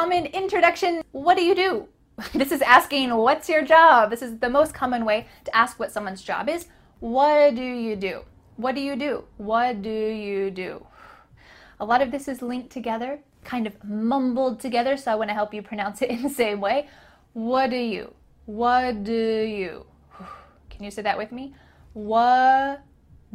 common introduction. What do you do? This is asking, what's your job? This is the most common way to ask what someone's job is. What do you do? What do you do? What do you do? A lot of this is linked together, kind of mumbled together, so I want to help you pronounce it in the same way. What do you? What do you? Can you say that with me? What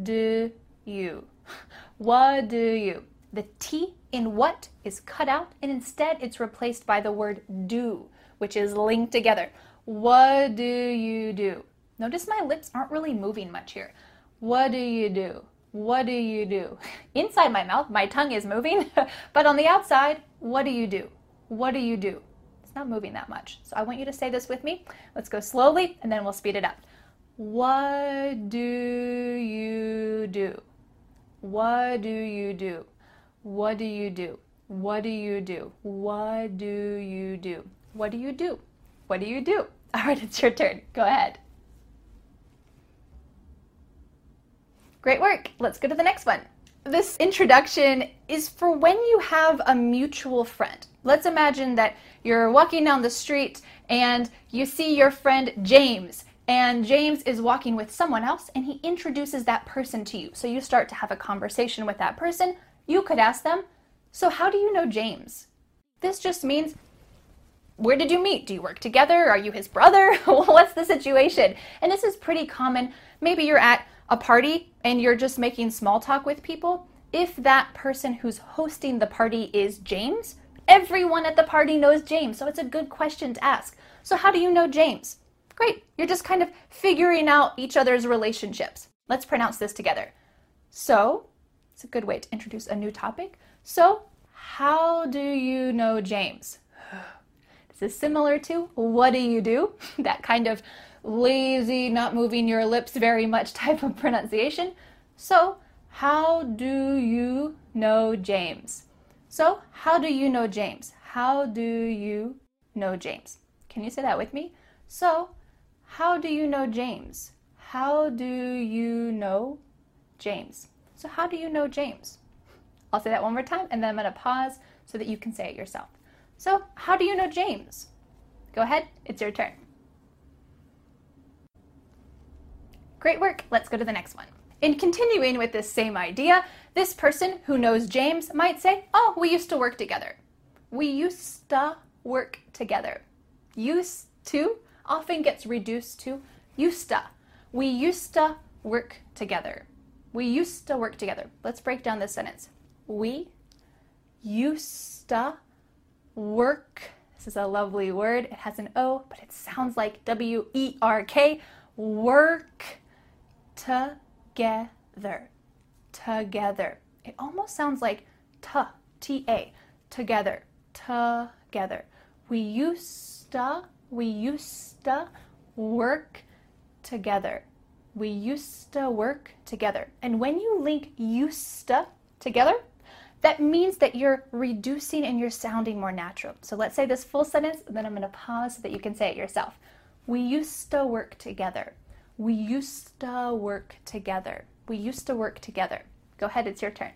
do you? What do you? The T in what is cut out and instead it's replaced by the word do, which is linked together. What do you do? Notice my lips aren't really moving much here. What do you do? What do you do? Inside my mouth, my tongue is moving, but on the outside, what do you do? What do you do? It's not moving that much. So I want you to say this with me. Let's go slowly and then we'll speed it up. What do you do? What do you do? What do you do? What do you do? What do you do? What do you do? What do you do? All right, it's your turn. Go ahead. Great work. Let's go to the next one. This introduction is for when you have a mutual friend. Let's imagine that you're walking down the street and you see your friend James, and James is walking with someone else and he introduces that person to you. So you start to have a conversation with that person. You could ask them, So, how do you know James? This just means, Where did you meet? Do you work together? Are you his brother? What's the situation? And this is pretty common. Maybe you're at a party and you're just making small talk with people, if that person who's hosting the party is James, everyone at the party knows James. So it's a good question to ask. So, how do you know James? Great. You're just kind of figuring out each other's relationships. Let's pronounce this together. So, it's a good way to introduce a new topic. So, how do you know James? This is similar to what do you do? that kind of lazy, not moving your lips very much type of pronunciation. So, how do you know James? So, how do you know James? How do you know James? Can you say that with me? So, how do you know James? How do you know James? So, how do you know James? I'll say that one more time and then I'm going to pause so that you can say it yourself. So, how do you know James? Go ahead, it's your turn. Great work. Let's go to the next one. In continuing with this same idea, this person who knows James might say, Oh, we used to work together. We used to work together. Used to often gets reduced to used to. We used to work together. We used to work together. Let's break down this sentence. We used to work. This is a lovely word. It has an O, but it sounds like W E R K. Work together. Together. It almost sounds like ta, T A, together. Together. We used to, we used to work together. We used to work together. And when you link used to together, that means that you're reducing and you're sounding more natural. So let's say this full sentence, and then I'm going to pause so that you can say it yourself. We used to work together. We used to work together. We used to work together. Go ahead, it's your turn.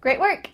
Great work.